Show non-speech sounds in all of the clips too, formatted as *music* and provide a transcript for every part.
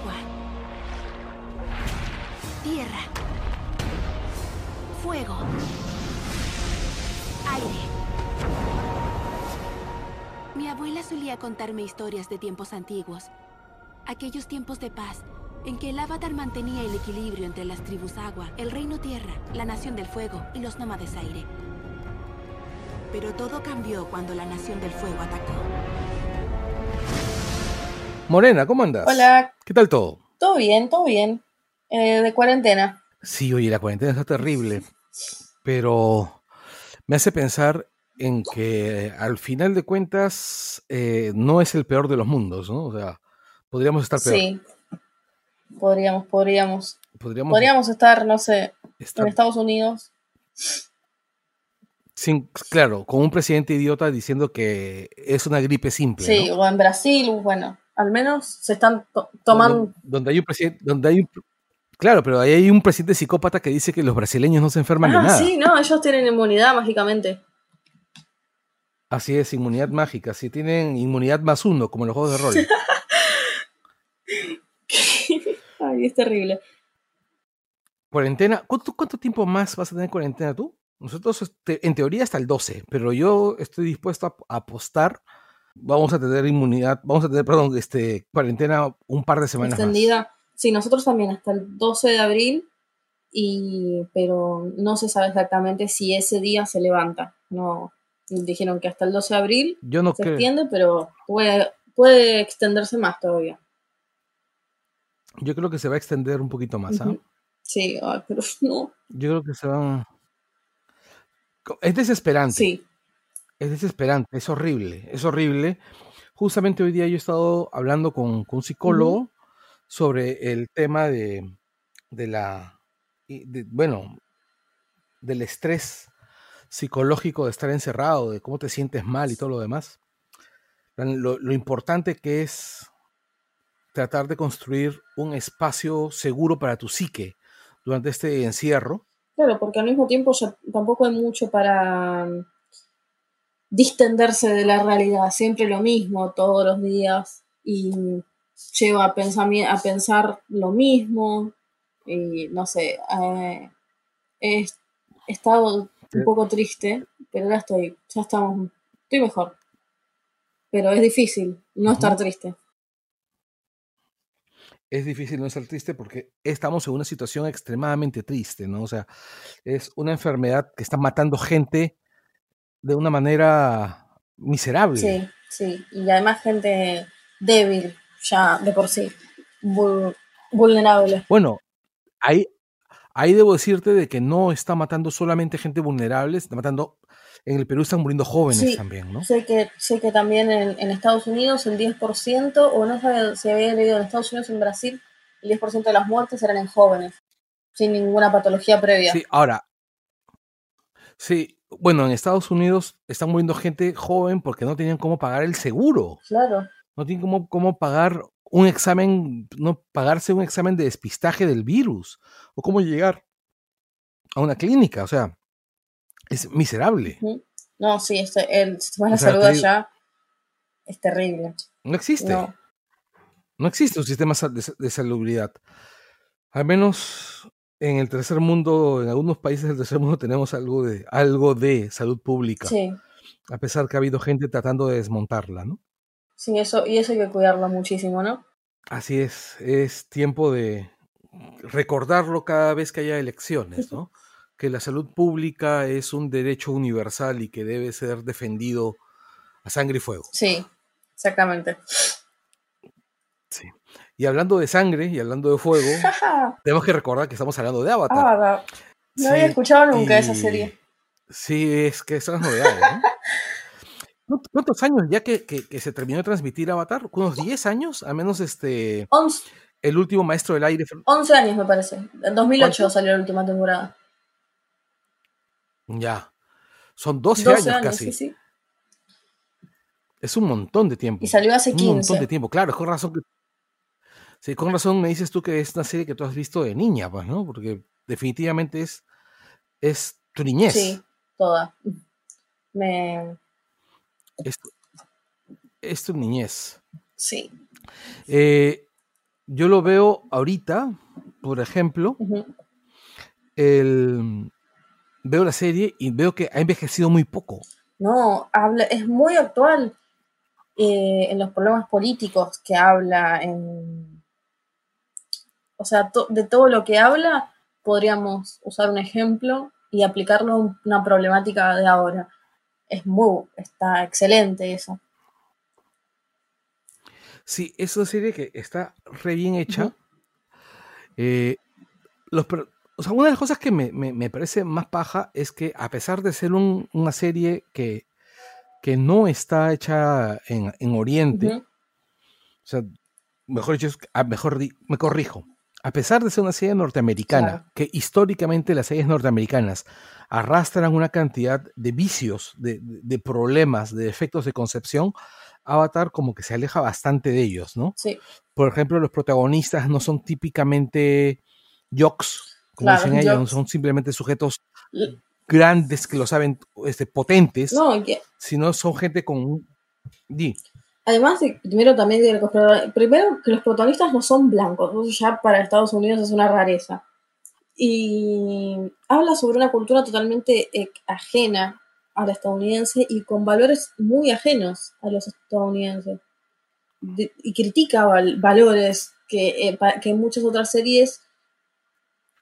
Agua. Tierra. Fuego. Aire. Mi abuela solía contarme historias de tiempos antiguos. Aquellos tiempos de paz en que el avatar mantenía el equilibrio entre las tribus agua, el reino tierra, la nación del fuego y los nómades aire. Pero todo cambió cuando la nación del fuego atacó. Morena, ¿cómo andas? Hola, ¿Qué tal todo? todo bien, todo bien. Eh, de cuarentena. Sí, oye, la cuarentena está terrible, pero me hace pensar en que al final de cuentas eh, no es el peor de los mundos, ¿no? O sea, podríamos estar peor. Sí. Podríamos, podríamos. Podríamos Podríamos estar, no sé, estar en Estados Unidos. sin, claro, con un presidente idiota diciendo que es una gripe simple, Sí, ¿no? o en Brasil, bueno, al menos se están to- tomando. Donde, donde hay un presidente, donde hay un, claro, pero ahí hay un presidente psicópata que dice que los brasileños no se enferman de Ah, nada. sí, no, ellos tienen inmunidad mágicamente. Así es, inmunidad mágica. Si tienen inmunidad más uno, como en los juegos de rol. *laughs* Ay, es terrible. Cuarentena. ¿Cuánto, cuánto tiempo más vas a tener cuarentena tú? Nosotros, este, en teoría, hasta el 12, pero yo estoy dispuesto a apostar. Vamos a tener inmunidad, vamos a tener, perdón, este, cuarentena un par de semanas más. Extendida. Sí, nosotros también hasta el 12 de abril, y, pero no se sabe exactamente si ese día se levanta. No, dijeron que hasta el 12 de abril Yo no se creo. extiende, pero puede, puede extenderse más todavía. Yo creo que se va a extender un poquito más. ¿ah? Sí, ay, pero *laughs* no. Yo creo que se va. Es desesperante. Sí, Es desesperante, es horrible, es horrible. Justamente hoy día yo he estado hablando con, con un psicólogo sobre el tema de, de la, de- bueno, del estrés psicológico de estar encerrado, de cómo te sientes mal y todo lo demás. Lo, lo importante que es tratar de construir un espacio seguro para tu psique durante este encierro. claro, porque al mismo tiempo tampoco hay mucho para distenderse de la realidad, siempre lo mismo todos los días y lleva a, a pensar lo mismo y no sé, eh, he est- he estado un poco triste, pero ahora estoy, ya estamos, estoy mejor. Pero es difícil no estar triste. es difícil no ser triste porque estamos en una situación extremadamente triste, ¿no? O sea, es una enfermedad que está matando gente de una manera miserable. Sí, sí. Y además gente débil, ya de por sí, vul- vulnerable. Bueno, ahí, ahí debo decirte de que no está matando solamente gente vulnerable, está matando, en el Perú están muriendo jóvenes Sí. también, ¿no? Sé que, sé que también en, en Estados Unidos el 10%, o no sé si había leído en Estados Unidos, en Brasil, el 10% de las muertes eran en jóvenes, sin ninguna patología previa. Sí, ahora, sí, bueno, en Estados Unidos están muriendo gente joven porque no tenían cómo pagar el seguro. Claro, no tienen cómo, cómo pagar un examen, no pagarse un examen de despistaje del virus, o cómo llegar a una clínica, o sea, es miserable, no, sí, este- el sistema de la O sea, salud allá es terrible. no existe, no, No, existe un sistema de, de salubridad. Al menos en el tercer mundo, en algunos países del tercer mundo tenemos algo de, algo de salud pública, sí, a pesar que ha habido gente tratando de desmontarla, ¿no? sí, eso, y eso hay que cuidarlo muchísimo, ¿no? Así es, es tiempo de recordarlo cada vez que haya elecciones, ¿no? *laughs* Que la salud pública es un derecho universal y que debe ser defendido a sangre y fuego. Sí, exactamente. Sí. Y hablando de sangre y hablando de fuego, *laughs* *laughs* tenemos que recordar que estamos hablando de Avatar. No Sí, había escuchado nunca esa serie. Sí, es que son las novedades, ¿no? *laughs* ¿Cuántos- ¿Cuántos años ya que, que- que se terminó de transmitir Avatar? ¿Unos 10 años? Al menos este, 11, el último maestro del aire. fue- 11 años me parece. En 2008 ¿Cuánto? salió la última temporada. Ya. Son 12, 12 años, años, casi. sí, sí. Es un montón de tiempo. Y salió hace un montón 15. de tiempo, claro, con razón que. Sí, con razón me dices tú que es una serie que tú has visto de niña, pues, ¿no? Porque definitivamente es, es tu niñez. Sí, toda. Me... Es, tu- es tu niñez. Sí. Eh, yo lo veo ahorita, por ejemplo, el, veo la serie y veo que ha envejecido muy poco. No, habla, es muy actual eh, en los problemas políticos que habla, en, o sea, de todo lo que habla podríamos usar un ejemplo y aplicarlo a una problemática de ahora. Es muy, está excelente eso. Sí, es una serie que está re bien hecha. Eh, los, o sea, una de las cosas que me, parece más paja es que a pesar de ser una serie que, que, no está hecha en, Oriente, o sea, mejor dicho, mejor me corrijo, a pesar de ser una serie norteamericana, que históricamente las series norteamericanas arrastran una cantidad de vicios, de, de, problemas, de defectos de concepción, Avatar como que se aleja bastante de ellos, ¿no? Sí. Por ejemplo, los protagonistas no son típicamente jocks, como dicen ellos, son simplemente sujetos grandes que lo saben, este, potentes, no, sino son gente con... Además, primero también primero que los protagonistas no son blancos, eso ya para Estados Unidos es una rareza. Y habla sobre una cultura totalmente eh, ajena a la estadounidense y con valores muy ajenos a los estadounidenses. y critica valores que, eh, que en muchas otras series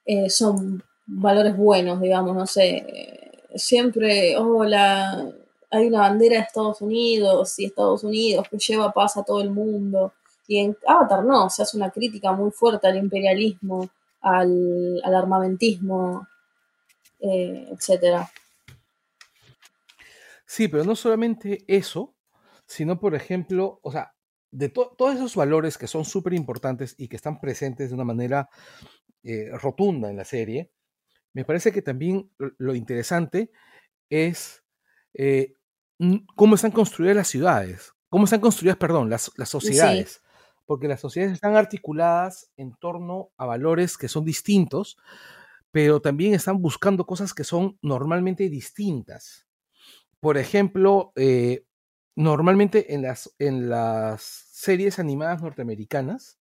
eh, son valores buenos, digamos, no sé, siempre, hola, hay una bandera de Estados Unidos y Estados Unidos que lleva paz a todo el mundo. Y en Avatar no, se hace una crítica muy fuerte al imperialismo, al, armamentismo, eh, etcétera. Sí, pero no solamente eso, sino, por ejemplo, o sea, de todos esos valores que son súper importantes y que están presentes de una manera eh, rotunda en la serie, me parece que también lo interesante es eh, cómo están construidas las ciudades, cómo están construidas, perdón, las, sociedades. Porque las sociedades están articuladas en torno a valores que son distintos, pero también están buscando cosas que son normalmente distintas. Por ejemplo, eh, normalmente en las, en las series animadas norteamericanas,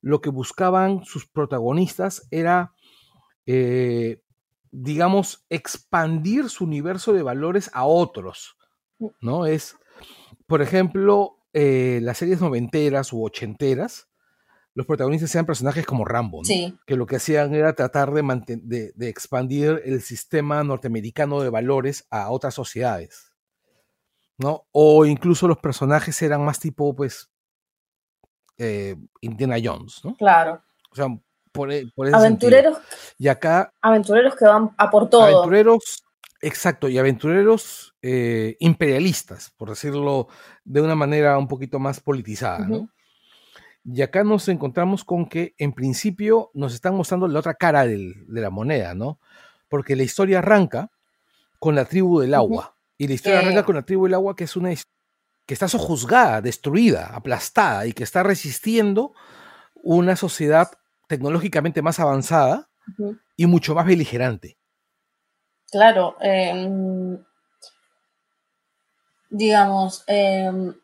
lo que buscaban sus protagonistas era, eh, digamos, expandir su universo de valores a otros. ¿No? Es, por ejemplo, eh, las series noventeras u ochenteras, los protagonistas eran personajes como Rambo, que lo que hacían era tratar de, de, expandir el sistema norteamericano de valores a otras sociedades. ¿no? O incluso los personajes eran más tipo, pues, eh, Indiana Jones, ¿no? Claro. O sea, por, e, por ese Aventureros. Y acá. Aventureros que van a por todo. Aventureros, exacto, y aventureros eh, imperialistas, por decirlo de una manera un poquito más politizada, ¿no? Y acá nos encontramos con que, en principio, nos están mostrando la otra cara de la moneda, ¿no? Porque la historia arranca con la tribu del agua. Y la historia arranca con la tribu del agua, que es una que está sojuzgada, destruida, aplastada y que está resistiendo una sociedad tecnológicamente más avanzada y mucho más beligerante. Claro, em, digamos, em,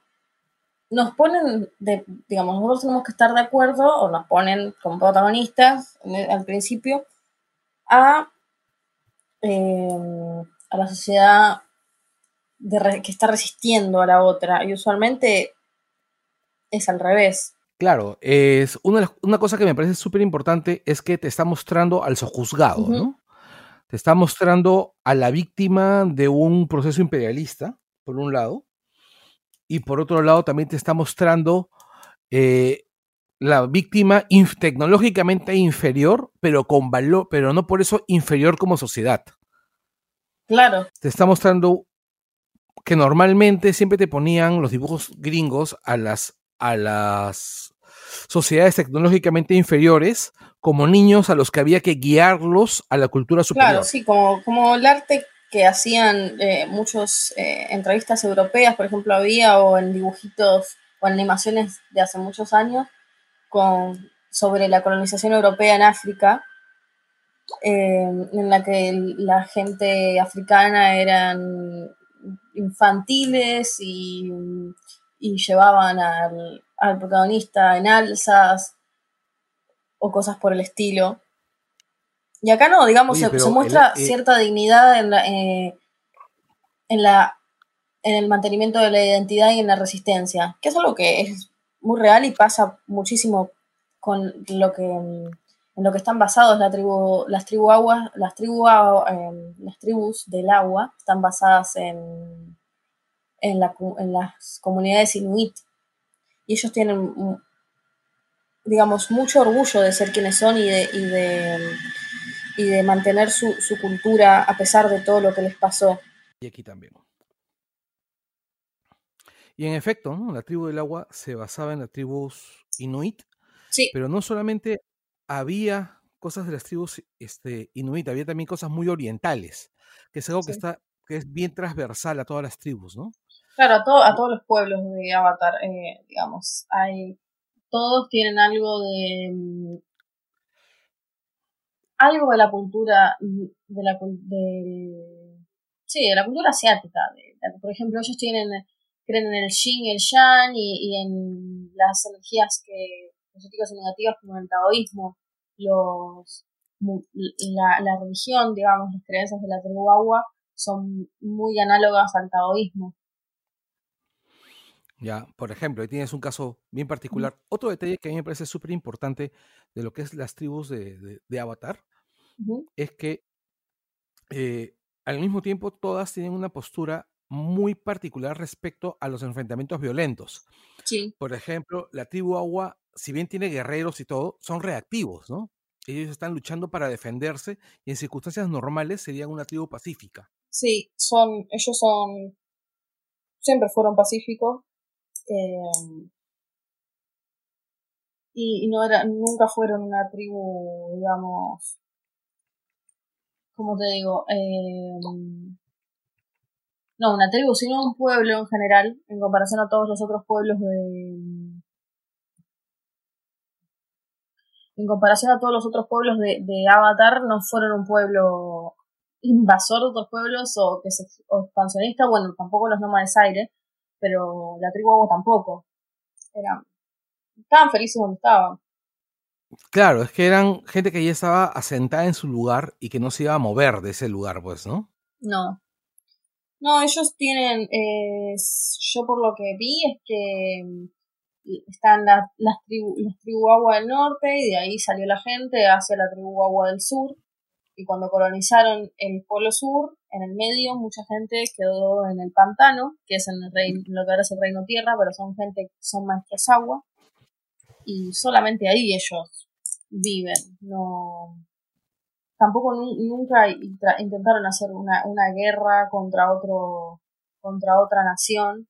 nos ponen, de, digamos, nosotros tenemos que estar de acuerdo, o nos ponen como protagonistas al principio, a, em, a la sociedad que está resistiendo a la otra. Y usualmente es al revés. Claro, es una, una cosa que me parece súper importante es que te está mostrando al sojuzgado, ¿no? Te está mostrando a la víctima de un proceso imperialista, por un lado, y por otro lado también te está mostrando eh, la víctima tecnológicamente inferior, pero con valor, pero no por eso inferior como sociedad. Claro. Te está mostrando que normalmente siempre te ponían los dibujos gringos a las, a las sociedades tecnológicamente inferiores como niños a los que había que guiarlos a la cultura superior. Claro, sí, como, como el arte que hacían eh, muchos eh, entrevistas europeas, por ejemplo, había, o en dibujitos o animaciones de hace muchos años, con, sobre la colonización europea en África, eh, en la que la gente africana eran infantiles y, llevaban al, protagonista en alzas o cosas por el estilo. Y acá no, digamos, se, muestra eh, cierta dignidad en la, eh, en la en el mantenimiento de la identidad y en la resistencia, que es algo que es muy real y pasa muchísimo con lo que en lo que están basados la tribu, las tribu aguas, las tribu, em, las tribus del agua están basadas en, en, las comunidades inuit y ellos tienen digamos mucho orgullo de ser quienes son y de, y de, y de mantener su, su cultura a pesar de todo lo que les pasó. Y aquí también. Y en efecto, la tribu del agua se basaba en las tribus inuit, sí. pero no solamente había cosas de las tribus este, inuit, había también cosas muy orientales, que es algo que está que es bien transversal a todas las tribus, ¿no? Claro, a, a todos los pueblos de Avatar, eh, digamos, hay todos tienen algo de mm, algo de la cultura de la de, sí de la cultura asiática por ejemplo ellos tienen creen en el yin y el yang y, en las energías que positivas y negativas como el taoísmo, los, la, la religión, digamos, las creencias de la tribu agua son muy análogas al taoísmo. Ya, por ejemplo, ahí tienes un caso bien particular. Otro detalle que a mí me parece súper importante de lo que es las tribus de, de, Avatar es que eh, al mismo tiempo todas tienen una postura muy particular respecto a los enfrentamientos violentos. Sí. Por ejemplo, la tribu Agua, si bien tiene guerreros y todo, son reactivos, ¿no? Ellos están luchando para defenderse y en circunstancias normales serían una tribu pacífica. Sí, son, ellos son, siempre fueron pacíficos em, y, no era, nunca fueron una tribu, digamos, como te digo, eh, no una tribu, sino un pueblo en general, en comparación a todos los otros pueblos de... En comparación a todos los otros pueblos de, de Avatar, no fueron un pueblo invasor de otros pueblos o, que se, o expansionista, bueno, tampoco los nómades aire, pero la tribu Agua tampoco. Eran, estaban felices donde estaban. Claro, es que eran gente que ya estaba asentada en su lugar y que no se iba a mover de ese lugar, pues, ¿no? No. No, ellos tienen, eh, yo por lo que vi es que mm, están las, las, tribu, las tribu agua del norte y de ahí salió la gente hacia la tribu agua del sur y cuando colonizaron el polo sur, en el medio mucha gente quedó en el pantano, que es en el reino, lo que ahora es el reino tierra, pero son gente, son maestros agua y solamente ahí ellos viven, no, tampoco nunca intentaron hacer una, una guerra contra otro contra otra nación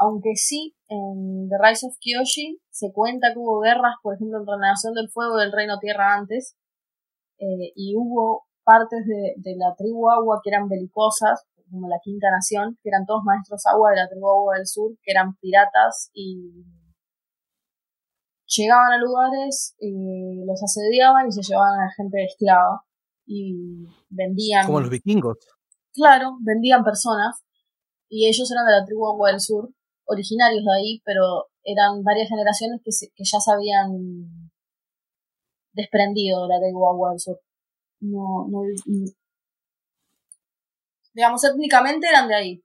aunque sí en The Rise of Kyoshi se cuenta que hubo guerras por ejemplo entre la Nación del Fuego y el Reino Tierra antes eh, y hubo partes de, de, la tribu agua que eran belicosas como la Quinta Nación que eran todos maestros agua de la tribu agua del sur que eran piratas y llegaban a lugares, y los asediaban y se llevaban a la gente esclava y vendían. Como los vikingos. Claro, vendían personas y ellos eran de la tribu Agua del Sur, originarios de ahí, pero eran varias generaciones que, que ya se habían desprendido de la tribu Agua del Sur. No, no, digamos, étnicamente eran de ahí.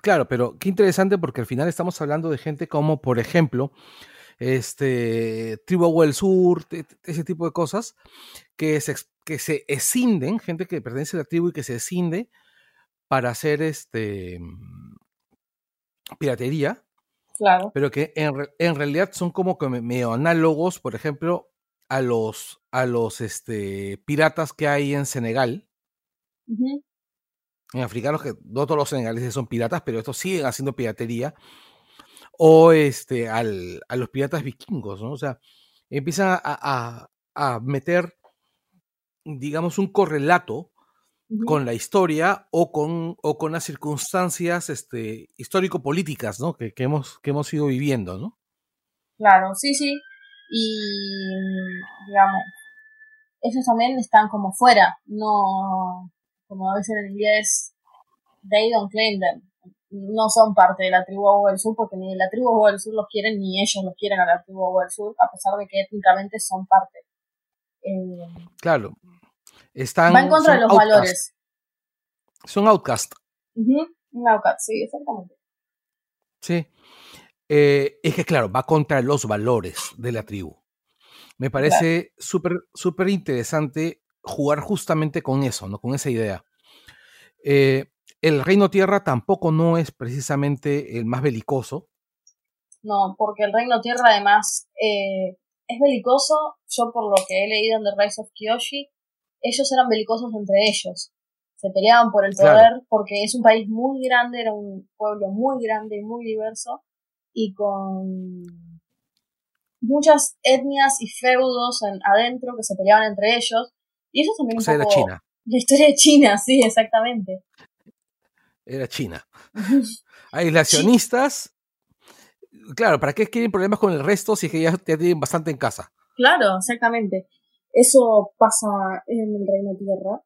Claro, pero qué interesante porque al final estamos hablando de gente como, por ejemplo, este, Tribu del Sur, ese tipo de cosas, que se, que se escinden, gente que pertenece a la tribu y que se escinde para hacer este piratería. Claro. Pero que en, realidad son como que medio análogos, por ejemplo, a los, a los este, piratas que hay en Senegal. En africanos, que no todos los senegaleses son piratas, pero estos siguen haciendo piratería. O este, al, a los piratas vikingos, ¿no? O sea, empiezan a, a meter digamos, un correlato con la historia o con, o con las circunstancias este, histórico-políticas ¿no? que, que, hemos, que hemos ido viviendo, ¿no? Claro, sí, sí. Y, digamos, ellos también están como fuera, no, como a veces en inglés, they don't claim them. no son parte de la tribu Agua del Sur porque ni la tribu Agua del Sur los quieren ni ellos los quieren a la tribu Agua del Sur, a pesar de que étnicamente son parte. Eh, claro. Están, va en contra de los valores. Son outcast. Un outcast, sí, exactamente. Sí. Eh, es que, claro, va contra los valores de la tribu. Me parece súper súper interesante jugar justamente con eso, ¿no? Con esa idea. Eh, el Reino Tierra tampoco no es precisamente el más belicoso. No, porque el Reino Tierra además eh, es belicoso. Yo por lo que he leído en The Rise of Kyoshi, ellos eran belicosos entre ellos. Se peleaban por el poder porque es un país muy grande, era un pueblo muy grande y muy diverso y con muchas etnias y feudos adentro que se peleaban entre ellos. Y eso también un poco... China. *laughs* La historia de China, sí, exactamente era China. *laughs* Aislacionistas. Claro, ¿para qué quieren problemas con el resto si es que ya, tienen bastante en casa? Claro, exactamente. Eso pasa en el Reino Tierra.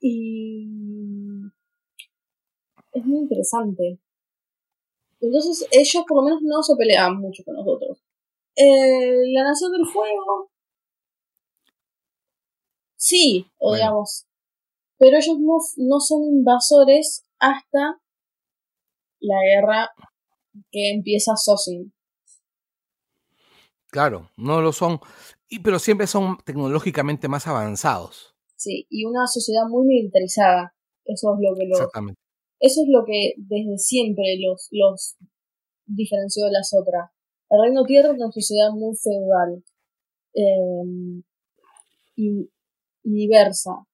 y es muy interesante. Entonces ellos por lo menos no se pelean mucho con nosotros. Eh, la Nación del Fuego. Sí, o digamos, pero ellos no, no son invasores hasta la guerra que empieza Sosin. Claro, no lo son, y, pero siempre son tecnológicamente más avanzados. Sí, y una sociedad muy militarizada. Eso es lo que los, Exactamente. Eso es lo que desde siempre los, los diferenció de las otras. El Reino Tierra es una sociedad muy feudal eh, y diversa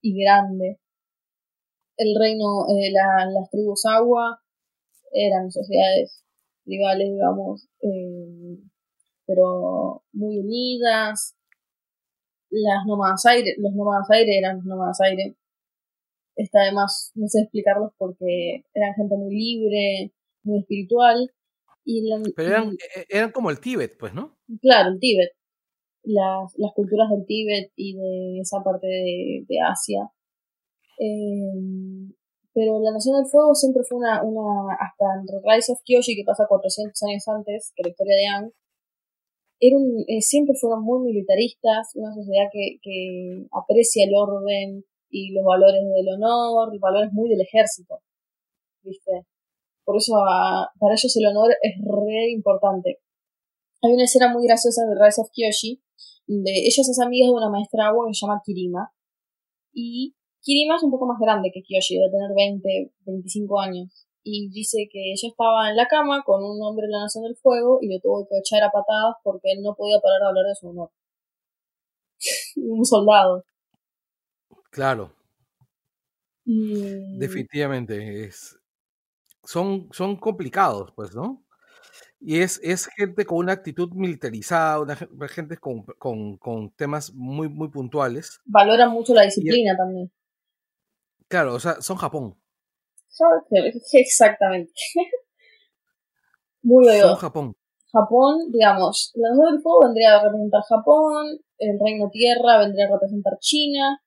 y grande. El reino, eh, las tribus agua eran sociedades rivales, digamos, eh, pero muy unidas. Las nómadas aire, los nómadas aire eran nómadas aire. Está además, no sé explicarlos porque eran gente muy libre, muy espiritual. Y pero eran, e, eran como el Tíbet, pues, ¿no? Claro, el Tíbet las, las culturas del Tíbet y de esa parte de, Asia. Em, pero la Nación del Fuego siempre fue una, una hasta en Rise of Kyoshi, que pasa 400 años antes que la historia de Ang, era eh, siempre fueron muy militaristas, una sociedad que, que aprecia el orden y los valores del honor, los valores muy del ejército, ¿viste? Por eso para ellos el honor es re importante. Hay una escena muy graciosa de Rise of Kyoshi, de ella es amiga de una maestra agua que se llama Kirima. Y Kirima es un poco más grande que Kyoshi, debe tener 20, 25 años. Y dice que ella estaba en la cama con un hombre de la Nación del Fuego y le tuvo que echar a patadas porque él no podía parar de hablar de su honor. *laughs* un soldado. Claro. Definitivamente. Es... Son, son complicados, pues, ¿no? Y es, es gente con una actitud militarizada, una gente con, con, con temas muy, muy puntuales. Valora mucho la disciplina también. Claro, o sea, son Japón. *laughs* Exactamente. *laughs* muy Son Japón. Japón, digamos, la del Fuego vendría a representar Japón, el Reino Tierra vendría a representar China,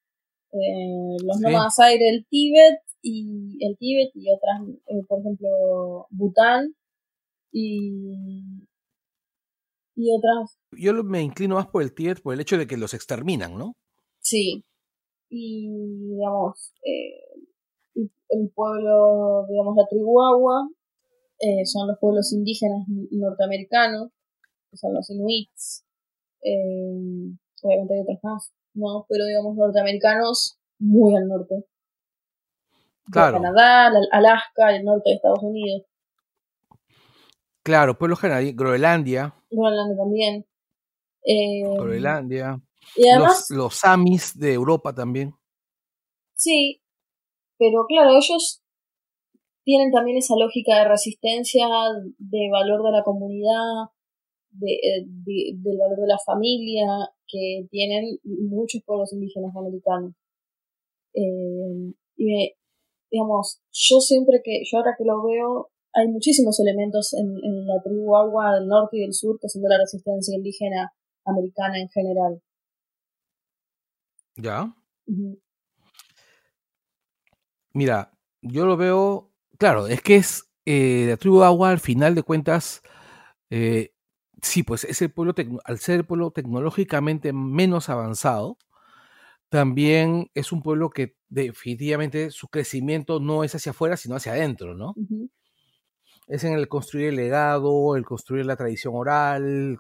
eh, los sí. nómadas aire el Tíbet y el Tíbet y otras, eh, por ejemplo, Bután y, y otras. Yo me inclino más por el Tíbet por el hecho de que los exterminan, ¿no? Sí. Y, digamos, eh, el pueblo, digamos, la tribu Agua, eh, son los pueblos indígenas norteamericanos, que son los Inuits, eh, obviamente hay otros más, ¿no? Pero, digamos, norteamericanos muy al norte. Claro. Canadá, Alaska, el norte de Estados Unidos. Claro, pueblos generales, Groenlandia. Groenlandia también. Eh, Groenlandia. Y además, los, los Samis de Europa también. Sí, pero claro, ellos tienen también esa lógica de resistencia, de valor de la comunidad, de, eh, del valor de la familia, que tienen muchos pueblos indígenas americanos. Eh, y digamos, yo siempre que, yo ahora que lo veo, hay muchísimos elementos en, en, la tribu agua del norte y del sur que son de la resistencia indígena americana en general. ¿Ya? Mira, Yo lo veo, claro, es que es eh, la tribu agua, al final de cuentas, eh, sí, pues es el pueblo, al ser el pueblo tecnológicamente menos avanzado, también es un pueblo que definitivamente su crecimiento no es hacia afuera, sino hacia adentro, ¿no? Es en el construir el legado, el construir la tradición oral,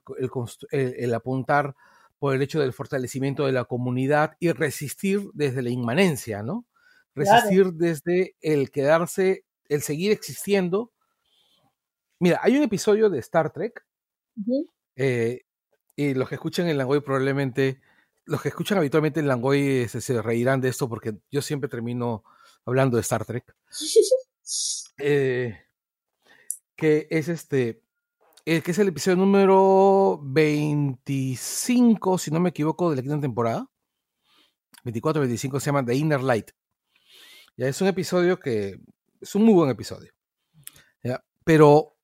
el, apuntar por el hecho del fortalecimiento de la comunidad y resistir desde la inmanencia, ¿no? Resistir desde el quedarse, el seguir existiendo. Mira, hay un episodio de Star Trek, eh, y los que escuchan el Langoy probablemente los que escuchan habitualmente el Langoy se, reirán de esto porque yo siempre termino hablando de Star Trek. *laughs* Eh, que es este, eh, que es el episodio número 25, si no me equivoco, de la quinta temporada. 24, 25 se llama The Inner Light. Ya es un episodio que es un muy buen episodio. Pero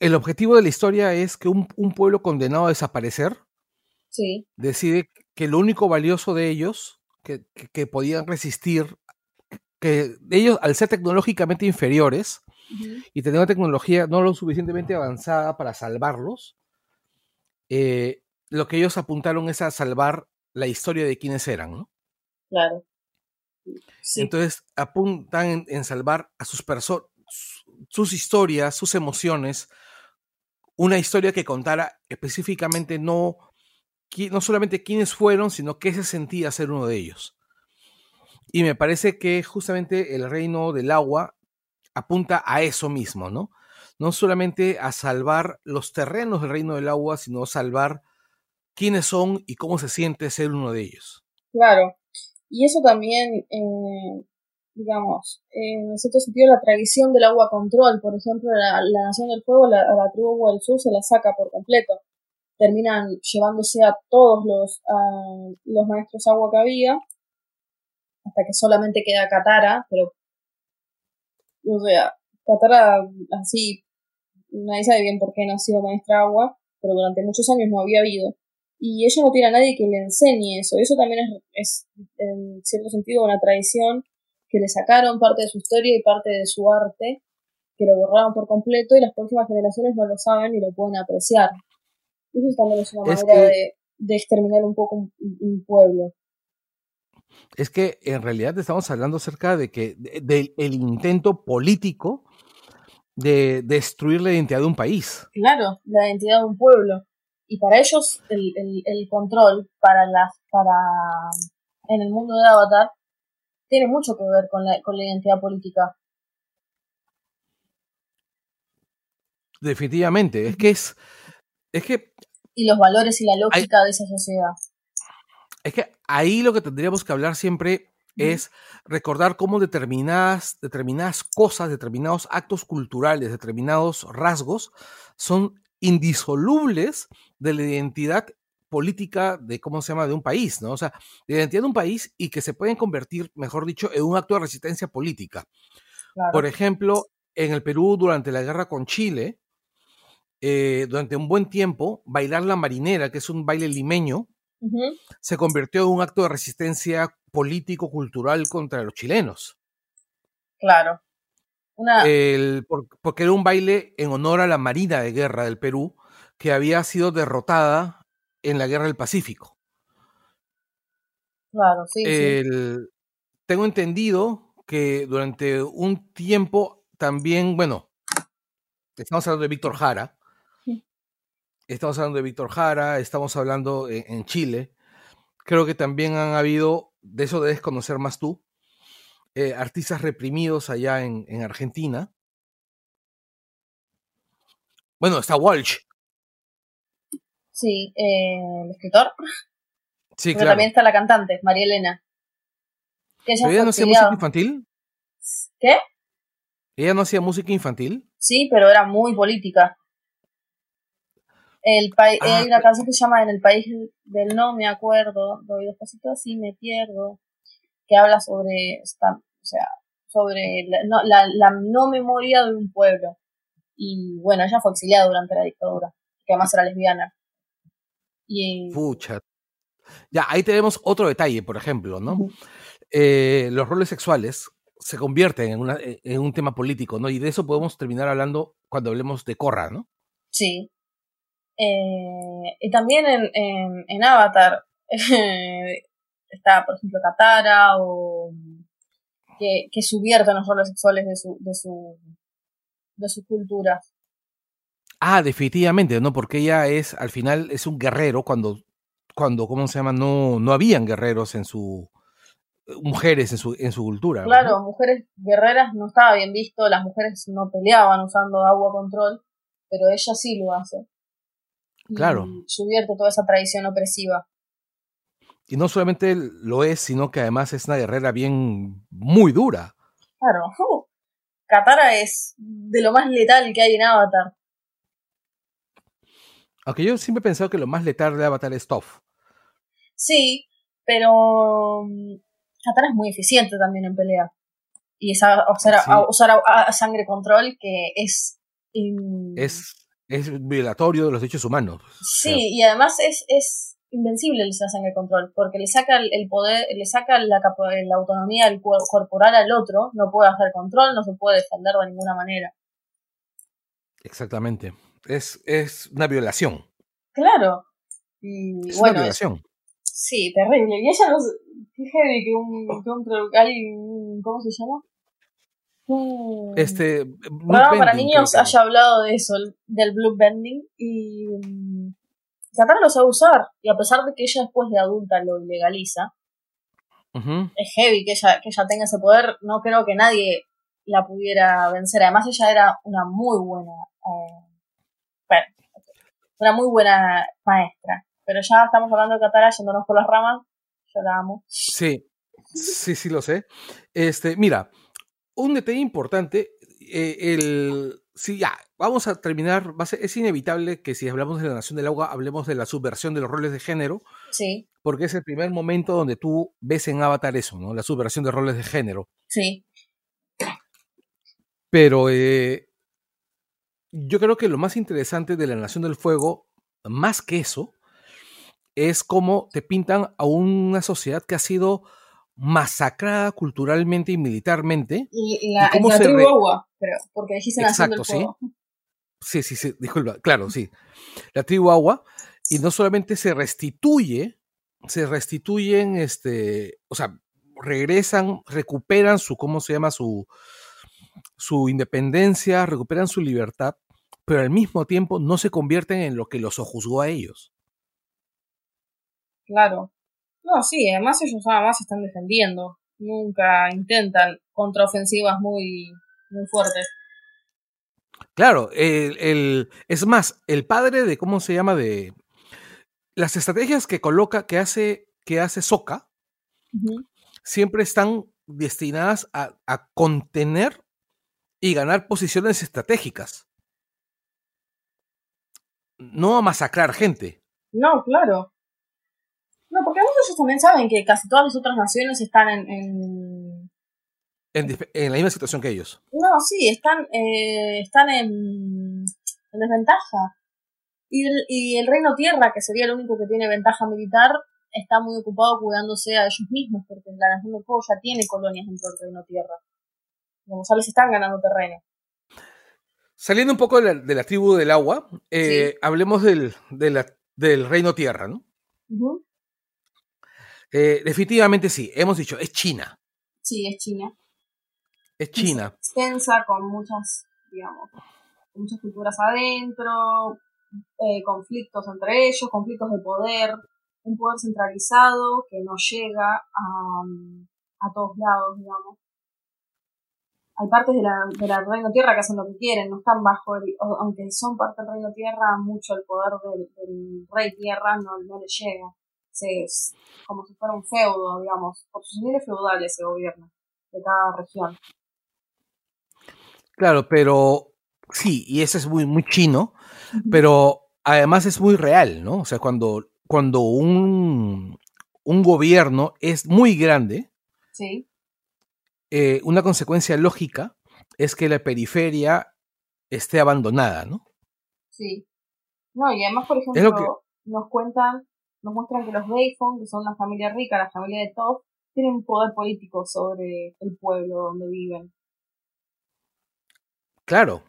el objetivo de la historia es que un, un pueblo condenado a desaparecer sí. decide que lo único valioso de ellos, que, podían resistir, que ellos, al ser tecnológicamente inferiores y tener una tecnología no lo suficientemente avanzada para salvarlos, eh, lo que ellos apuntaron es a salvar la historia de quienes eran, ¿no? Claro. Entonces apuntan en, salvar a sus personas, sus historias, sus emociones, una historia que contara específicamente no no solamente quiénes fueron, sino qué se sentía ser uno de ellos. Y me parece que justamente el reino del agua apunta a eso mismo, ¿no? No solamente a salvar los terrenos del reino del agua, sino salvar quiénes son y cómo se siente ser uno de ellos. Claro. Y eso también, eh, digamos, en cierto sentido, la tradición del agua control, por ejemplo, la, Nación del Fuego, la, la tribu del Sur se la saca por completo terminan llevándose a todos los, los maestros agua que había, hasta que solamente queda Katara, pero, o sea, Katara así, nadie sabe bien por qué no ha sido maestra agua, pero durante muchos años no había habido. Y ella no tiene a nadie que le enseñe eso. Eso también es, es en cierto sentido, una tradición que le sacaron parte de su historia y parte de su arte, que lo borraron por completo y las próximas generaciones no lo saben y lo pueden apreciar. Eso también es una manera de, exterminar un poco un, pueblo. Es que en realidad estamos hablando acerca de que del intento político de destruir la identidad de un país. Claro, la identidad de un pueblo. Y para ellos el, control para las para en el mundo de Avatar tiene mucho que ver con la, con la identidad política. Definitivamente, es que es es que... Y los valores y la lógica de esa sociedad. Es que ahí lo que tendríamos que hablar siempre es recordar cómo determinadas, determinadas cosas, determinados actos culturales, determinados rasgos son indisolubles de la identidad política de cómo se llama de un país, ¿no? O sea, de identidad de un país y que se pueden convertir, mejor dicho, en un acto de resistencia política. Por ejemplo, en el Perú durante la guerra con Chile, eh, durante un buen tiempo, bailar la marinera, que es un baile limeño, se convirtió en un acto de resistencia político-cultural contra los chilenos. Claro. porque era un baile en honor a la Marina de Guerra del Perú, que había sido derrotada en la Guerra del Pacífico. Claro, sí. Tengo entendido que durante un tiempo también, bueno, estamos hablando de Víctor Jara, estamos hablando de Víctor Jara, estamos hablando en, Chile. Creo que también han habido, de eso debes conocer más tú, eh, artistas reprimidos allá en, Argentina. Bueno, está Walsh. Sí, eh, el escritor. Sí, Pero también está la cantante, María Elena. ella no hacía música infantil? ¿Qué? ¿Ella no hacía música infantil? Sí, pero era muy política. El país, ah, hay una canción que se llama En el país del no me acuerdo, doy despacito así me pierdo, que habla sobre, o sea, sobre la no, la, no memoria de un pueblo. Y bueno, ella fue exiliada durante la dictadura, que además era lesbiana. Y, Pucha. Ya, ahí tenemos otro detalle, por ejemplo, ¿no? Eh, los roles sexuales se convierte en, una, en un tema político, ¿no? Y de eso podemos terminar hablando cuando hablemos de Korra, ¿no? Sí. Eh, y también en, en, en Avatar *laughs* está, por ejemplo, Katara o que, que subvierten los roles sexuales de su, de su, de su cultura. Ah, definitivamente, ¿no? Porque ella es, al final, es un guerrero cuando, cuando, ¿cómo se llama? No, no habían guerreros en su, mujeres en su, en su cultura. Claro, mujeres guerreras no estaba bien visto, las mujeres no peleaban usando agua control, pero ella sí lo hace. Claro. Y subvierte toda esa tradición opresiva. Y no solamente lo es, sino que además es una guerrera bien, muy dura. Claro. *laughs* Katara es de lo más letal que hay en Avatar. Aunque yo siempre he pensado que lo más letal de Avatar es Toph. Sí, pero mm, Katara es muy eficiente también en pelea. Y es a, usar, Sí. a, usar a- a sangre control que es... in- Es, es violatorio de los derechos humanos. Sí, y además es, es invencible el sangre control, porque le saca el poder, le saca la, la autonomía del corporal al otro, no puede hacer control, no se puede defender de ninguna manera. Exactamente. Es, es una violación. Claro. Y Es bueno, una es- violación. sí, terrible. Y ella no qué heavy que un, que un alguien, ¿cómo se llama? Un Este, programa para niños haya hablado de eso, el- del blue bending, y mm, Katara lo sabe usar, y a pesar de que ella después de adulta lo ilegaliza, es heavy que ella, que ella tenga ese poder, no creo que nadie la pudiera vencer, además ella era una muy buena, eh, bueno, una muy buena maestra, pero ya estamos hablando de Katara yéndonos por las ramas, yo la amo. Sí, sí, sí lo sé. Este, mira, un detalle importante, eh, el, sí, ya, vamos a terminar, va a ser- es inevitable que si hablamos de la Nación del Agua, hablemos de la subversión de los roles de género, Sí, porque es el primer momento donde tú ves en Avatar eso, ¿no? La subversión de roles de género. sí, Pero eh, yo creo que lo más interesante de la Nación del Fuego, más que eso, es cómo te pintan a una sociedad que ha sido masacrada culturalmente y militarmente. y, la, ¿Y cómo la se tribu agua, creo, porque dijiste Nación del Exacto, sí. Fuego. Sí, sí, sí, disculpa, claro, sí. La tribu agua, y no solamente se restituye, se restituyen, este, o sea, regresan, recuperan su, ¿cómo se llama? Su, su independencia, recuperan su libertad, pero al mismo tiempo no se convierten en lo que los sojuzgó a ellos. Claro. No, sí, además ellos nada más están defendiendo. Nunca intentan contraofensivas muy, muy fuertes. Claro, el, el- es más, el padre de, ¿cómo se llama? De las estrategias que coloca, que hace, que hace Soka, Ujú. siempre están destinadas a, a contener y ganar posiciones estratégicas. No a masacrar gente. No, claro. No, porque además ellos también saben que casi todas las otras naciones están en... en... En, la misma situación que ellos. No, sí, están, eh, están en, en desventaja. Y el, y el Reino Tierra, que sería el único que tiene ventaja militar, está muy ocupado cuidándose a ellos mismos, porque la Nación del Fuego ya tiene colonias dentro del Reino Tierra. Como ya les están ganando terreno. Saliendo un poco de la, de la tribu del agua, eh, hablemos del, de la- del reino tierra, ¿no? Ujú. Eh, definitivamente sí, hemos dicho, es China. Sí, es China. Es China. extensa, con muchas, digamos, muchas culturas adentro, eh, conflictos entre ellos, conflictos de poder, un poder centralizado que no llega a, a todos lados, digamos. Hay partes de la, de la Reino Tierra que hacen lo que quieren, no están bajo el, aunque son parte del Reino Tierra, mucho el poder del, del Rey Tierra no, no le llega. Se, es como si fuera un feudo, digamos, por sus niveles feudales se gobierna de cada región. Claro, pero sí, y eso es muy, muy chino, pero además es muy real, ¿no? O sea, cuando, cuando un, un gobierno es muy grande, Sí. Eh, una consecuencia lógica es que la periferia esté abandonada, ¿no? Sí. No, y además, por ejemplo, que- nos cuentan, nos muestran que los Bayfong, que son una familia rica, la familia de Toph, tienen poder político sobre el pueblo donde viven. Claro,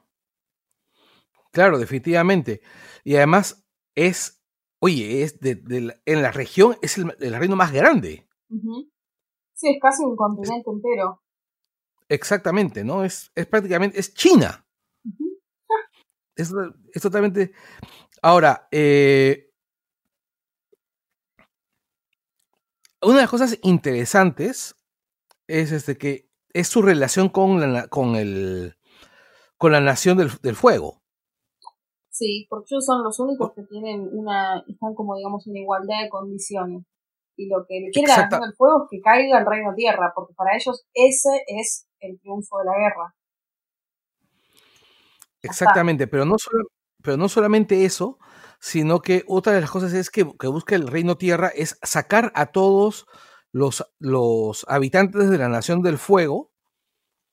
claro, definitivamente. Y además es, oye, es de, en la región es el, reino más grande. Sí, es casi un continente entero. Exactamente, ¿no? Es, es prácticamente, es China. es, es, totalmente... Ahora, eh, una de las cosas interesantes es este que es su relación con la, con el con la nación del, fuego. Sí, porque ellos son los únicos que tienen una, están como digamos en igualdad de condiciones. Y lo que le quiere la nación del fuego es que caiga el reino tierra, porque para ellos ese es el triunfo de la guerra. Exactamente, pero no, pero no solamente eso, sino que otra de las cosas es que, busca el reino tierra es sacar a todos los, los habitantes de la nación del fuego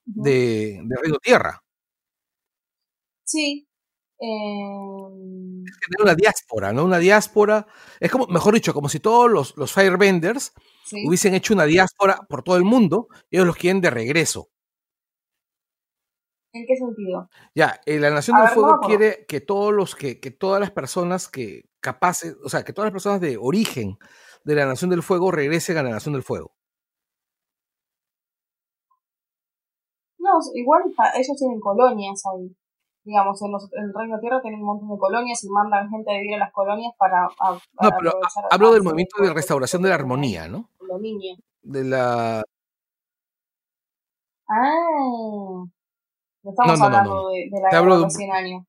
de, reino tierra. Sí. Em, una diáspora, ¿no? Una diáspora. Es como, mejor dicho, como si todos los, los Firebenders hubiesen hecho una diáspora por todo el mundo, ellos los quieren de regreso. ¿En qué sentido? Ya, eh, la Nación del Fuego quiere que todos los que, que todas las personas que capaces, o sea, que todas las personas de origen de la Nación del Fuego regresen a la Nación del Fuego. No, igual ellos tienen colonias ahí. Digamos, en, el Reino Tierra tienen un montón de colonias y mandan gente a vivir a las colonias para. no, pero hablo del movimiento de restauración de la armonía, ¿no? De la. Ah. No estamos hablando de, la guerra de 100 años.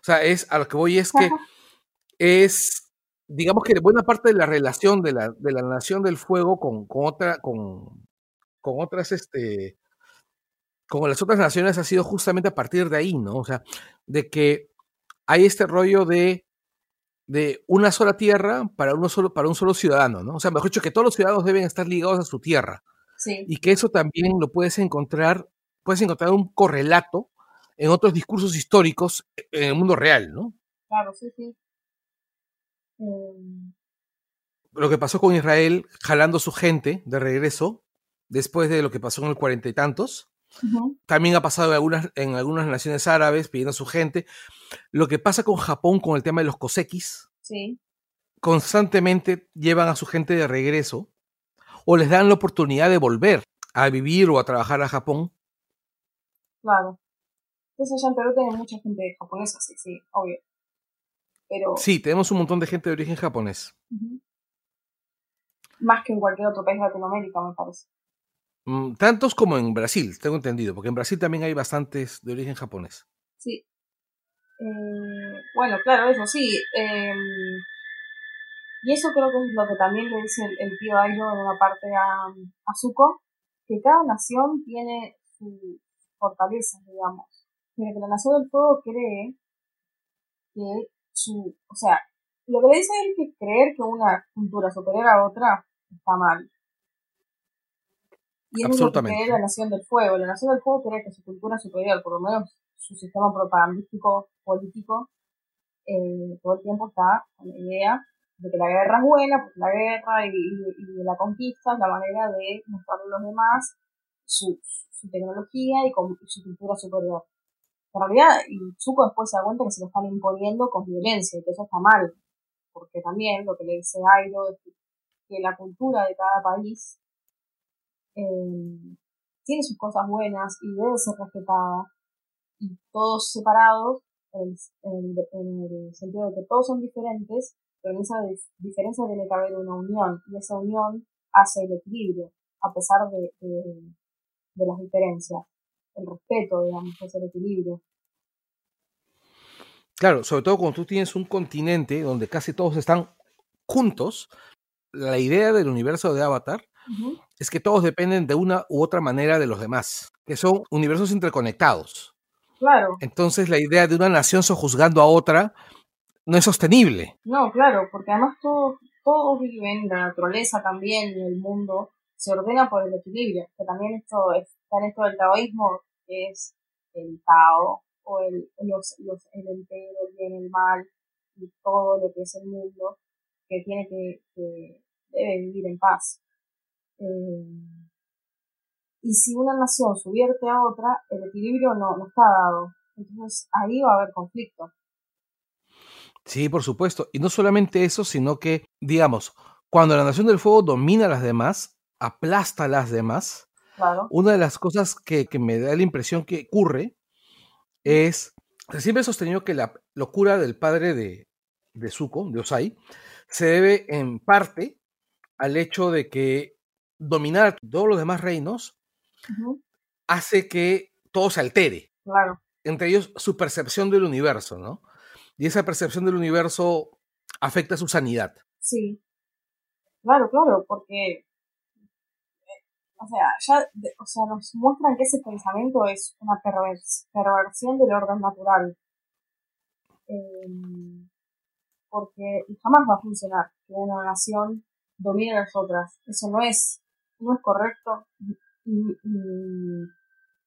O sea, es, a lo que voy es que *laughs* es, digamos que buena parte de la relación de la, de la Nación del Fuego con, con otra, con, con otras, este, con las otras naciones ha sido justamente a partir de ahí, ¿no? O sea, de que hay este rollo de, de una sola tierra para, uno solo, para un solo ciudadano, ¿no? O sea, mejor dicho, que todos los ciudadanos deben estar ligados a su tierra. Sí. Y que eso también lo puedes encontrar puedes encontrar un correlato en otros discursos históricos en el mundo real, ¿no? Claro, sí, sí. Em. Lo que pasó con Israel jalando su gente de regreso después de lo que pasó en el cuarenta y tantos. También ha pasado en algunas, en algunas naciones árabes pidiendo a su gente. Lo que pasa con Japón con el tema de los cosequis. Sí. Constantemente llevan a su gente de regreso o les dan la oportunidad de volver a vivir o a trabajar a Japón Claro. Entonces allá en Perú tienen mucha gente japonesa, sí, sí, obvio. Pero... Sí, tenemos un montón de gente de origen japonés. Más que en cualquier otro país de Latinoamérica, me parece. Mm, tantos como en Brasil, tengo entendido, porque en Brasil también hay bastantes de origen japonés. Sí. Eh, bueno, claro, eso sí. Em, y eso creo que es lo que también le dice el, tío Airo en una parte a, a Zuko, que cada nación tiene su, fortalezas, digamos. Pero que la Nación del Fuego cree que su, o sea, lo que le dice él que creer que una cultura superior a otra está mal. Y es lo que cree la Nación del Fuego. La Nación del Fuego cree que su cultura superior, por lo menos su sistema propagandístico político, eh, todo el tiempo está con la idea de que la guerra es buena, porque la guerra y, y, la conquista es la manera de mostrarle a los demás sus su tecnología y con su cultura superior. En realidad, Zuko después se da cuenta que se lo están imponiendo con violencia y que eso está mal, porque también lo que le dice Airo es que la cultura de cada país eh, tiene sus cosas buenas y debe ser respetada, y todos separados, en el, sentido de que todos son diferentes, pero en esa diferencia tiene que haber una unión, y esa unión hace el equilibrio, a pesar de las diferencias, el respeto, digamos, es el equilibrio. Claro, sobre todo cuando tú tienes un continente donde casi todos están juntos, la idea del universo de Avatar es que todos dependen de una u otra manera de los demás, que son universos interconectados. Claro. Entonces la idea de una nación sojuzgando a otra no es sostenible. No, claro, porque además todos, todos viven, la naturaleza también el mundo se ordena por el equilibrio, que también esto está en esto del taoísmo, que es el Tao, o el, los, los, el entero, el bien, el mal, y todo lo que es el mundo, que tiene que, que debe vivir en paz. Eh, y si una nación subvierte a otra, el equilibrio no, no está dado. Entonces ahí va a haber conflicto. Sí, por supuesto. Y no solamente eso, sino que, digamos, cuando la Nación del Fuego domina a las demás, aplasta a las demás, una de las cosas que, me da la impresión que ocurre es, siempre he sostenido que la locura del padre de, de Zuko, de Osai, se debe en parte al hecho de que dominar todos los demás reinos hace que todo se altere. Claro. Entre ellos su percepción del universo, ¿no? Y esa percepción del universo afecta su sanidad. Sí. Claro, claro, porque o sea, ya, o sea, nos muestran que ese pensamiento es una perversión del orden natural. Em, porque jamás va a funcionar que una nación domine a las otras. Eso no es, no es correcto,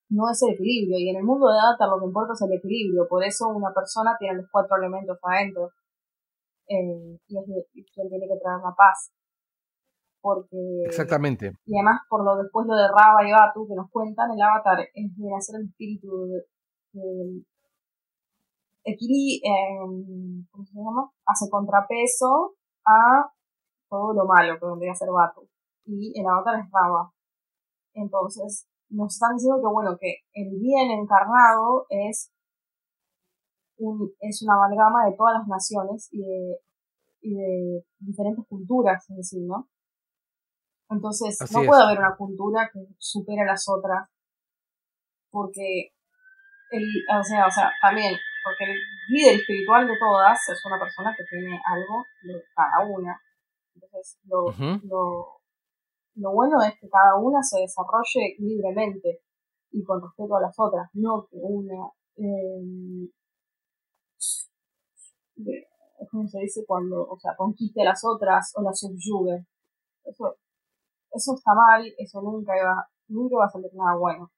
no es el equilibrio. Y en el mundo de Avatar lo que importa es el equilibrio. Por eso una persona tiene los cuatro elementos adentro. Eh, y es quien tiene que traer la paz porque exactamente y además por lo después lo de Raba y Batu que nos cuentan el avatar es de hacer el espíritu de, em, ¿cómo se llama? hace contrapeso a todo lo malo que vendría a ser Batu y el avatar es Raba entonces nos están diciendo que bueno que el bien encarnado es un, es una amalgama de todas las naciones y de, y de diferentes culturas en sí, ¿no? Entonces, no puede haber una cultura que supere a las otras, porque el, o sea, o sea, también, porque el líder espiritual de todas es una persona que tiene algo de cada una. Entonces, lo, lo, lo bueno es que cada una se desarrolle libremente y con respeto a las otras, no que una eh, ¿cómo se dice? cuando, o sea, conquiste a las otras o las subyugue. Eso eso está mal, eso nunca iba, nunca va a salir nada bueno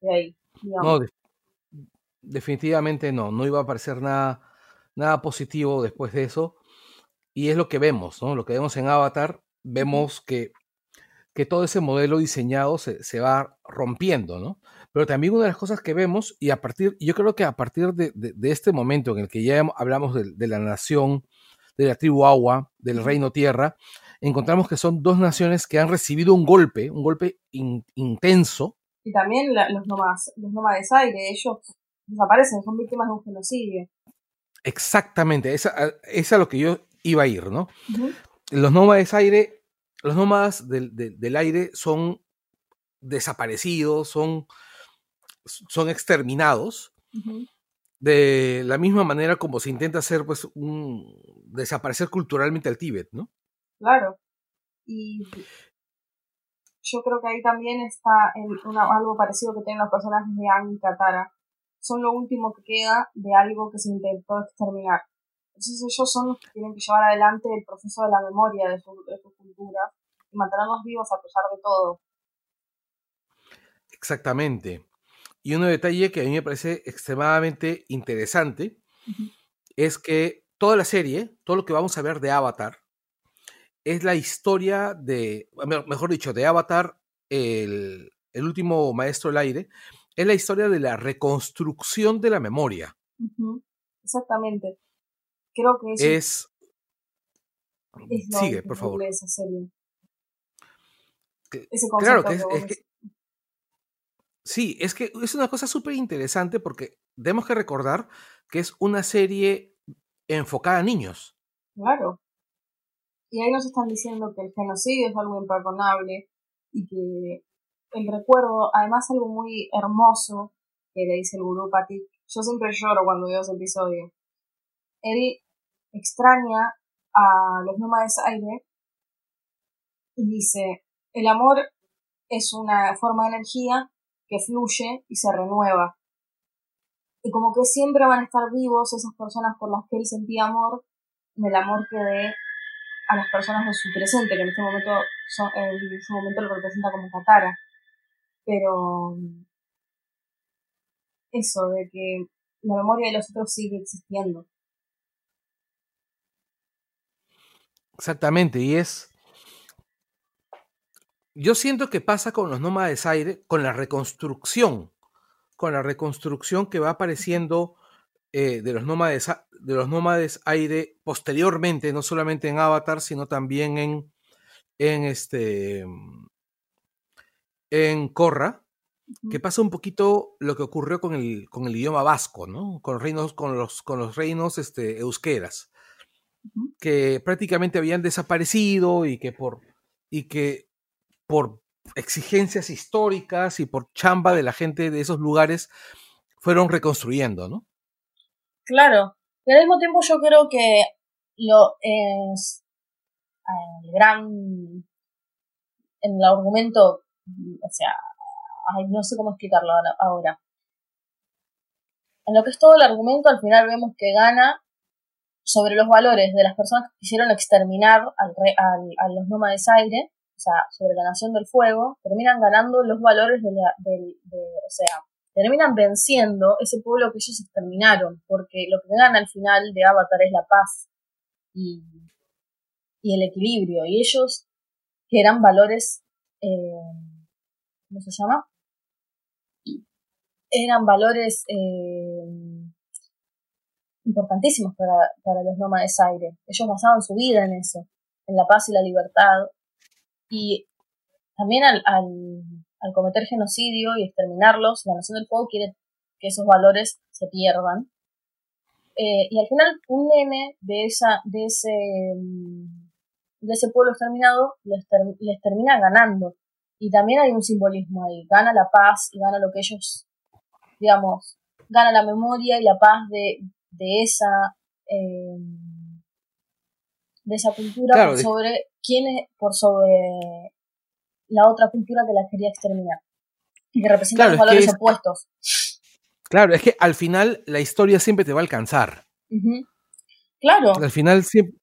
de ahí. No, definitivamente no, no iba a aparecer nada, nada positivo después de eso. Y es lo que vemos, ¿no? Lo que vemos en Avatar, vemos que, que todo ese modelo diseñado se, se, va rompiendo, ¿no? Pero también una de las cosas que vemos, y a partir, yo creo que a partir de, de, este momento en el que ya hablamos de, de, la nación, de la tribu agua, del reino tierra, encontramos que son dos naciones que han recibido un golpe, un golpe intenso. Y también los, nómadas, los nómades aire, ellos desaparecen, son víctimas de un genocidio. Exactamente, esa, es a lo que yo iba a ir, ¿no? Los nómades aire, los nómadas del, aire son desaparecidos, son, son exterminados. De la misma manera como se intenta hacer, pues, un, desaparecer culturalmente al Tíbet, ¿no? Claro. Y yo creo que ahí también está algo parecido que tienen los personajes de Ang y Katara. Son lo último que queda de algo que se intentó exterminar. Entonces ellos son los que tienen que llevar adelante el proceso de la memoria de su, de cultura y mantenerlos vivos a pesar de todo. Exactamente. Y un detalle que a mí me parece extremadamente interesante es que toda la serie, todo lo que vamos a ver de Avatar, es la historia de, mejor dicho, de Avatar, el, último maestro del aire, es la historia de la reconstrucción de la memoria. Exactamente. Creo que es... sigue, por favor. Esa serie. claro que es, que Sí, es que es una cosa súper interesante porque tenemos que recordar que es una serie enfocada a niños. Claro. Y ahí nos están diciendo que el genocidio es algo imperdonable y que el recuerdo, además algo muy hermoso que le dice el gurú Patik, yo siempre lloro cuando veo ese episodio. Él extraña a los nómades aire y dice, el amor es una forma de energía fluye y se renueva. Y como que siempre van a estar vivos esas personas por las que él sentía amor, en el amor que ve a las personas de su presente, que en este momento, en este momento lo representa como Katara. Pero eso, de que la memoria de los otros sigue existiendo. Exactamente, y es yo siento que pasa con los nómades aire, con la reconstrucción, con la reconstrucción que va apareciendo eh, de, los nómades, de los nómades aire posteriormente, no solamente en Avatar, sino también en, en este en Corra, que pasa un poquito lo que ocurrió con el, con el idioma vasco, ¿no? Con los reinos, con los, con los reinos este, euskeras, que prácticamente habían desaparecido y que por, y que por exigencias históricas y por chamba de la gente de esos lugares fueron reconstruyendo, ¿no? Claro, y al mismo tiempo yo creo que lo es el gran en el argumento, o sea, no sé cómo explicarlo ahora. En lo que es todo el argumento, al final vemos que gana sobre los valores de las personas que quisieron exterminar al, a los nómades aire, o sea, sobre la nación del fuego, terminan ganando los valores de la, o sea, terminan venciendo ese pueblo que ellos exterminaron, porque lo que gana al final de Avatar es la paz y, y el equilibrio, y ellos, que eran valores, eh, ¿cómo se llama? eran valores eh, importantísimos para, para los nómades aire. Ellos basaban su vida en eso, en la paz y la libertad. Y también al, al, cometer genocidio y exterminarlos, la Nación del Fuego quiere que esos valores se pierdan. Eh, y al final un nene de esa, de ese, de ese pueblo exterminado les, les termina ganando. Y también hay un simbolismo ahí, gana la paz y gana lo que ellos digamos, gana la memoria y la paz de, de esa eh, de esa cultura por sobre quién es, por sobre la otra cultura que la quería exterminar y que representa los valores opuestos. Claro, es que al final la historia siempre te va a alcanzar. Claro. Al final siempre.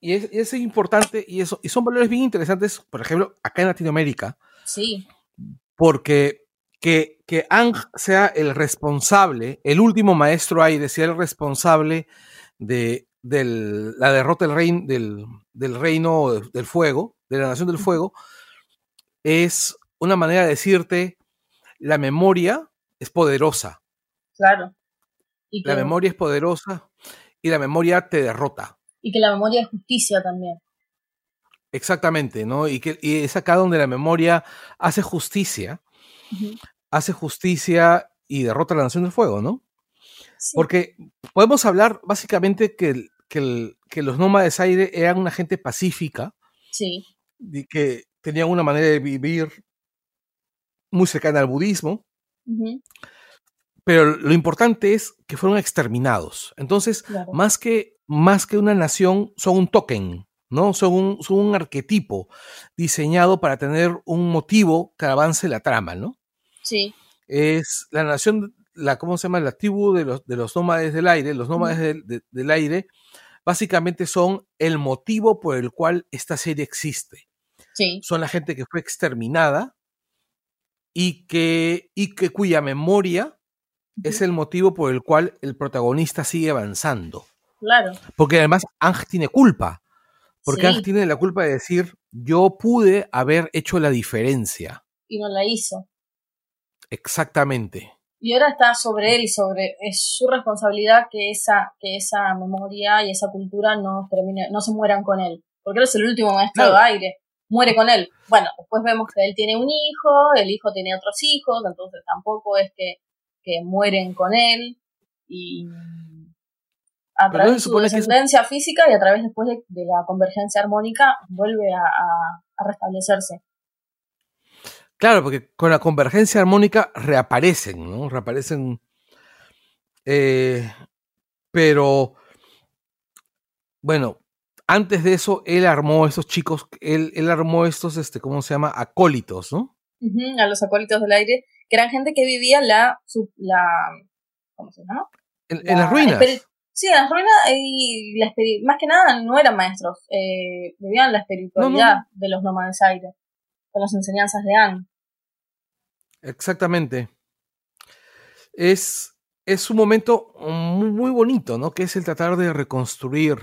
Y es, es, importante, y, eso, y son valores bien interesantes, por ejemplo, acá en Latinoamérica. Sí. Porque que, que Ang sea el responsable, el último maestro aire, sea el responsable de, la derrota del, del, reino del fuego, de la nación del fuego, es una manera de decirte, la memoria es poderosa. Claro. Y La memoria es poderosa y la memoria te derrota. Y que la memoria es justicia también. Exactamente, ¿no? Y, que, y es acá donde la memoria hace justicia hace justicia y derrota a la Nación del Fuego, ¿no? Porque podemos hablar básicamente que, que, los nómades aire eran una gente pacífica. Sí. Y que tenían una manera de vivir muy cercana al budismo. Pero lo importante es que fueron exterminados. Entonces, más, que, más que una nación, son un token, ¿no? Son un, son un arquetipo diseñado para tener un motivo que avance la trama, ¿no? Sí. Es la nación, la, ¿cómo se llama? La tribu de los, de los nómades del aire. Los nómades del, aire básicamente son el motivo por el cual esta serie existe. Sí. Son la gente que fue exterminada y que, y que cuya memoria es el motivo por el cual el protagonista sigue avanzando. Claro. Porque además Ang tiene culpa. Porque Ang tiene la culpa de decir, yo pude haber hecho la diferencia. Y no la hizo. Exactamente. Y ahora está sobre él y sobre es su responsabilidad que esa que esa memoria y esa cultura no termine, no se mueran con él, porque él es el último maestro de aire, muere con él. Bueno, después vemos que él tiene un hijo, el hijo tiene otros hijos, entonces tampoco es que, que mueren con él y a través de su descendencia física y a través después de, la convergencia armónica vuelve a restablecerse. Claro, porque con la convergencia armónica reaparecen, ¿no? Reaparecen. Eh, pero, bueno, antes de eso, él armó estos chicos, él, él armó estos, este, ¿cómo se llama? Acólitos, ¿no? a los acólitos del aire, que eran gente que vivía la, la ¿cómo se llama? En, las ruinas. Sí, en las ruinas y más que nada no eran maestros, eh, vivían la espiritualidad de los nómades aire, con las enseñanzas de Anne. Exactamente. Es, es un momento muy, bonito, ¿no? Que es el tratar de reconstruir,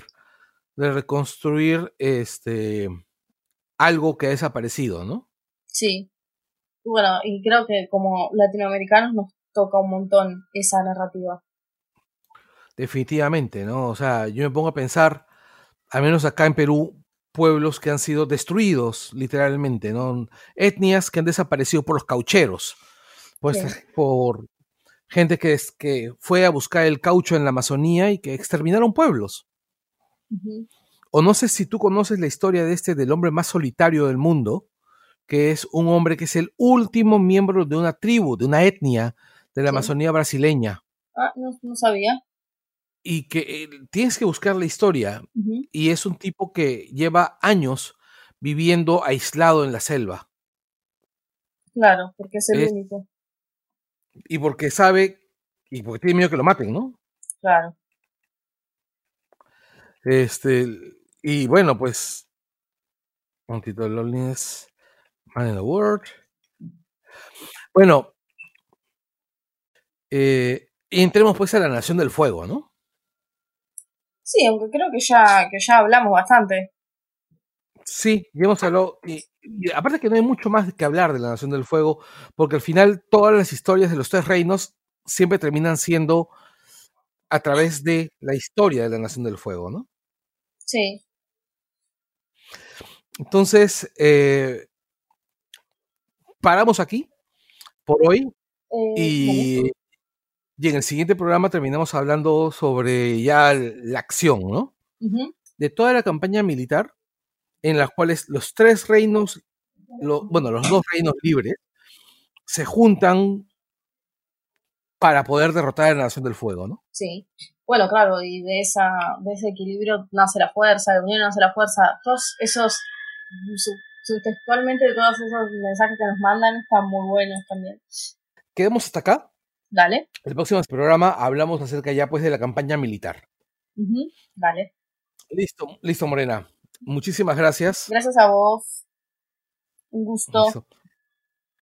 de reconstruir este algo que ha desaparecido, ¿no? Sí. Bueno, y creo que como latinoamericanos nos toca un montón esa narrativa. Definitivamente, ¿no? O sea, yo me pongo a pensar, al menos acá en Perú, pueblos que han sido destruidos, literalmente, ¿no? Etnias que han desaparecido por los caucheros, pues por gente que, es, que fue a buscar el caucho en la Amazonía y que exterminaron pueblos. O no sé si tú conoces la historia de este del hombre más solitario del mundo, que es un hombre que es el último miembro de una tribu, de una etnia de la Amazonía brasileña. Ah, no, sabía. Y que eh, tienes que buscar la historia. Y es un tipo que lleva años viviendo aislado en la selva. Claro, porque es el único. Y porque sabe, y porque tiene miedo que lo maten, ¿no? Claro. Este, y bueno, pues, un título de Loneliness, Man in the World. Bueno, eh, entremos pues a la Nación del Fuego, ¿no? Sí, aunque creo que ya, que ya hablamos bastante. Sí, ya hemos hablado, y, aparte que no hay mucho más que hablar de la Nación del Fuego, porque al final todas las historias de los tres reinos siempre terminan siendo a través de la historia de la Nación del Fuego, ¿no? Sí. Entonces, eh, paramos aquí por hoy eh, y, y, en el siguiente programa terminamos hablando sobre ya la acción, ¿no? De toda la campaña militar en las cuales los tres reinos, bueno, los dos reinos libres, se juntan para poder derrotar a la Nación del Fuego, ¿no? Sí. Bueno, claro, y de, esa, de ese equilibrio nace la fuerza, de unión nace la fuerza. Todos esos, textualmente, todos esos mensajes que nos mandan están muy buenos también. Quedemos hasta acá. Dale. El próximo programa hablamos acerca ya pues de la campaña militar. Dale. Listo, listo, Morena. Muchísimas gracias. Gracias a vos. Un gusto.